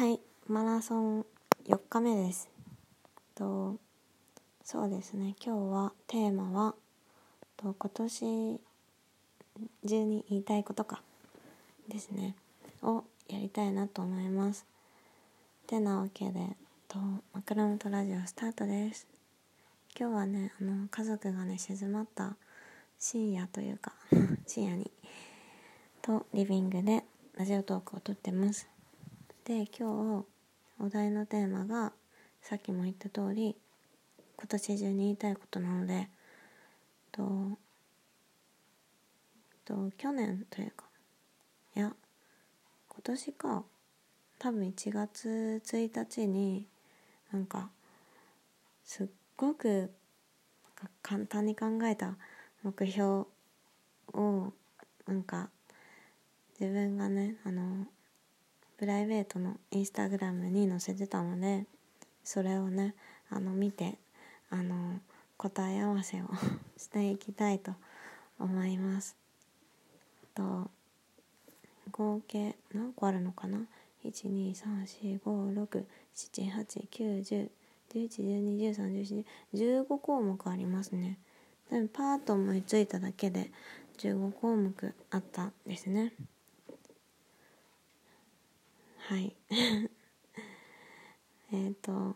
はいマラソン4日目です。とそうですね今日はテーマはと今年中に言いたいことかですねをやりたいなと思います。てなわけでと枕元ラジオスタートです。今日はねあの家族がね静まった深夜というか 深夜にとリビングでラジオトークを撮ってます。で今日お題のテーマがさっきも言った通り今年中に言いたいことなのでとと去年というかいや今年か多分1月1日になんかすっごく簡単に考えた目標をなんか自分がねあのプライベートのインスタグラムに載せてたのでそれをねあの見てあの答え合わせを していきたいと思います。と合計何個あるのかな？123456789101112131415項目ありますね多分パーッと思いついただけで15項目あったですねはい。えっと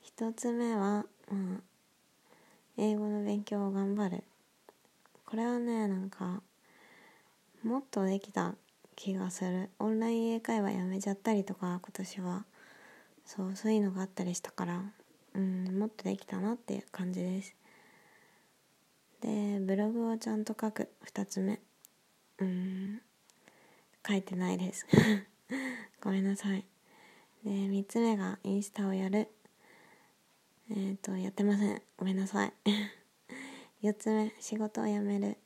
一つ目は、まあ、英語の勉強を頑張る。これはねなんかもっとできた気がする。オンライン英会話やめちゃったりとか今年は。そうそういうのがあったりしたからうんもっとできたなっていう感じです。でブログをちゃんと書く。2つ目。うん書いてないです。ごめんなさい。で、3つ目がインスタをやる。えっ、ー、と、やってません。ごめんなさい。4つ目、仕事を辞める。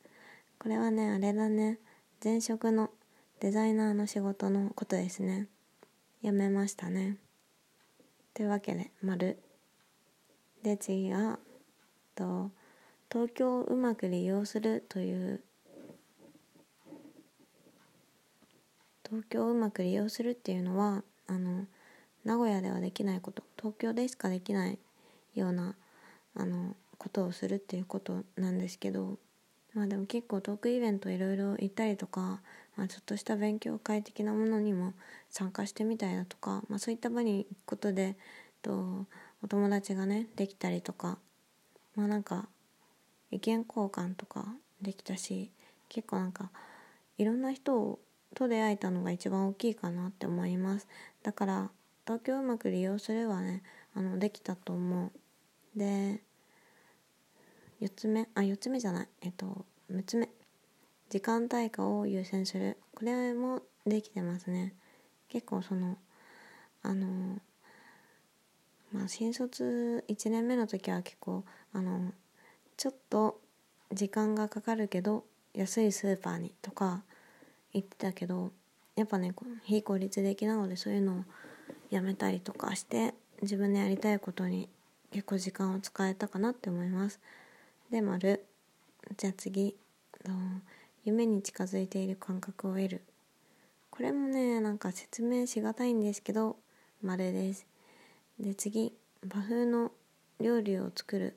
これはね、あれだね。前職のデザイナーの仕事のことですね。辞めましたね。というわけで、丸。で、次が、と、東京をうまく利用するという東京をうまく利用するっていうのはあの名古屋ではできないこと東京でしかできないようなあのことをするっていうことなんですけどまあでも結構トークイベントいろいろ行ったりとか、まあ、ちょっとした勉強会的なものにも参加してみたりだとか、まあ、そういった場に行くことでとお友達がねできたりとかまあなんか意見交換とかできたし結構なんかいろんな人をと出会えたのが一番大きいかなって思います。だから東京をうまく利用すればねあのできたと思う。で4つ目あ4つ目じゃない。えっと6つ目。時間対価を優先する。これもできてますね。結構そのあのまあ新卒1年目の時は結構あのちょっと時間がかかるけど安いスーパーにとか言ってたけどやっぱね非効率的なのでそういうのをやめたりとかして自分でやりたいことに結構時間を使えたかなって思います。で丸じゃあ次夢に近づいている感覚を得る。これもねなんか説明しがたいんですけど丸です。で次和風の料理を作る。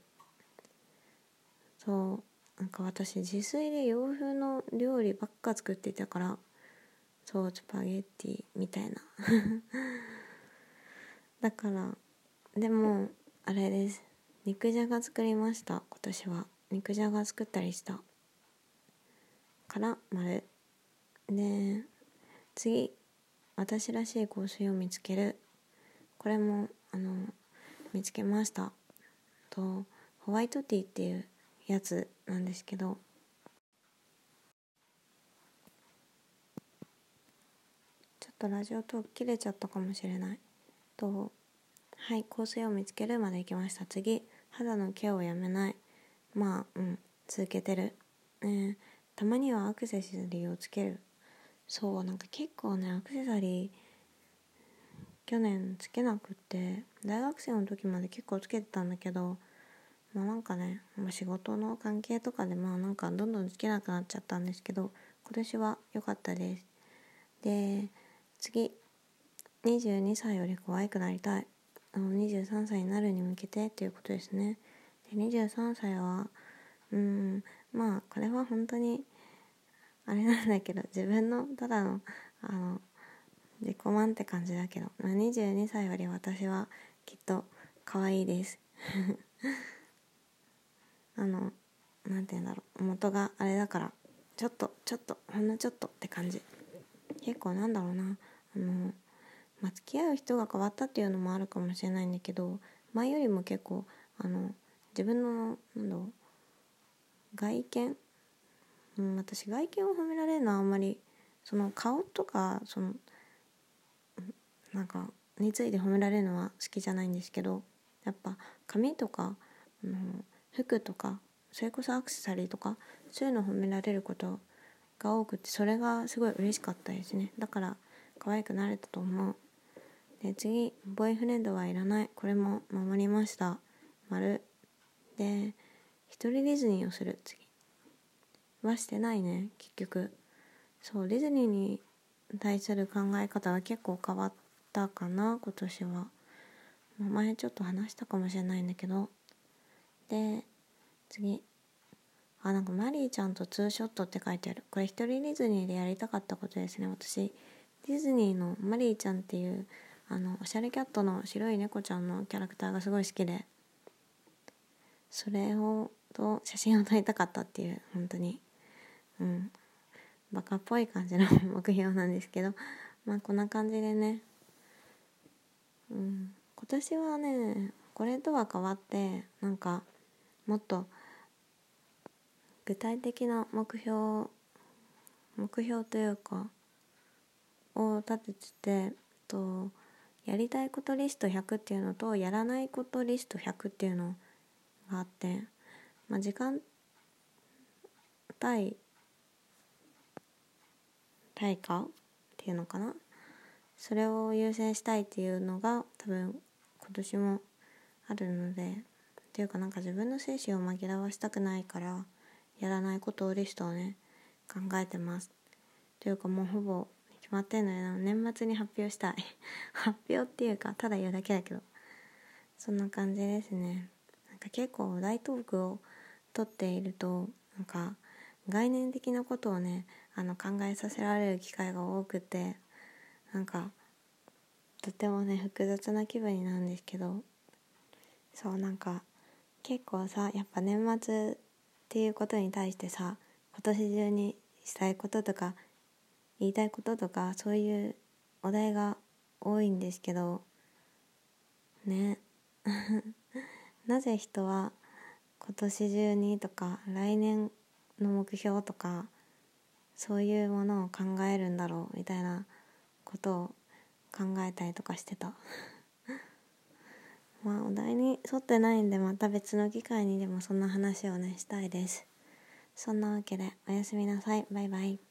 そう。なんか私自炊で洋風の料理ばっか作っていたからそうスパゲッティみたいな。だからでもあれです。肉じゃが作りました今年は。肉じゃが作ったりした。から丸。で次私らしい香水を見つける。これもあの見つけました。とホワイトティーっていうやつ。なんですけど。ちょっとラジオトーク切れちゃったかもしれない。とはい香水を見つけるまで行きました。次肌のケアをやめない。まあうん続けてる、ね、たまにはアクセサリーをつける。そうなんか結構ねアクセサリー去年つけなくって大学生の時まで結構つけてたんだけどまあなんかね、まあ、仕事の関係とかでまあなんかどんどんつけなくなっちゃったんですけど今年は良かったです。で次22歳より可愛くなりたい。あの23歳になるに向けてっていうことですね。で23歳はうんまあこれは本当にあれなんだけど自分のただのあの自己満って感じだけど、まあ、22歳より私はきっと可愛いです。あの何て言うんだろう。元があれだからちょっとちょっとほんのちょっとって感じ。結構なんだろうな。あのまあ、付き合う人が変わったっていうのもあるかもしれないんだけど前よりも結構あの自分のなんだろう外見、うん、私外見を褒められるのはあんまりその顔とかそのなんかについて褒められるのは好きじゃないんですけどやっぱ髪とか、うん、服とかそれこそアクセサリーとかそういうの褒められることが多くてそれがすごい嬉しかったですね。だから可愛くなれたと思う。で次ボーイフレンドはいらない。これも守りました。丸。で一人ディズニーをする。次。はしてないね。結局。そうディズニーに対する考え方は結構変わったかな今年は。前ちょっと話したかもしれないんだけど。で次。あなんかマリーちゃんとツーショットって書いてある。これ一人ディズニーでやりたかったことですね私。ディズニーのマリーちゃんっていうあのおしゃれキャットの白い猫ちゃんのキャラクターがすごい好きで。それをと写真を撮りたかったっていう本当に。うん。バカっぽい感じの目標なんですけど。まあこんな感じでね。うん。今年はねこれとは変わってなんかもっと具体的な目標目標というかを立てててとやりたいことリスト100っていうのとやらないことリスト100っていうのがあって、まあ、時間対対価っていうのかな。それを優先したいっていうのが多分今年もあるのでていうかなんか自分の精神を紛らわしたくないからやらないことをリストをね考えてます。というかもうほぼ決まってんのよ。年末に発表したい。発表っていうかただ言うだけだけど。そんな感じですね。なんか結構大トークをとっているとなんか概念的なことをねあの考えさせられる機会が多くてなんかとてもね複雑な気分になるんですけど。そうなんか結構さやっぱ年末っていうことに対してさ今年中にしたいこととか言いたいこととかそういうお題が多いんですけどね。なぜ人は今年中にとか来年の目標とかそういうものを考えるんだろうみたいなことを考えたりとかしてた。まあお題に沿ってないんでまた別の機会にでもそんな話をねしたいです。そんなわけでおやすみなさい。バイバイ。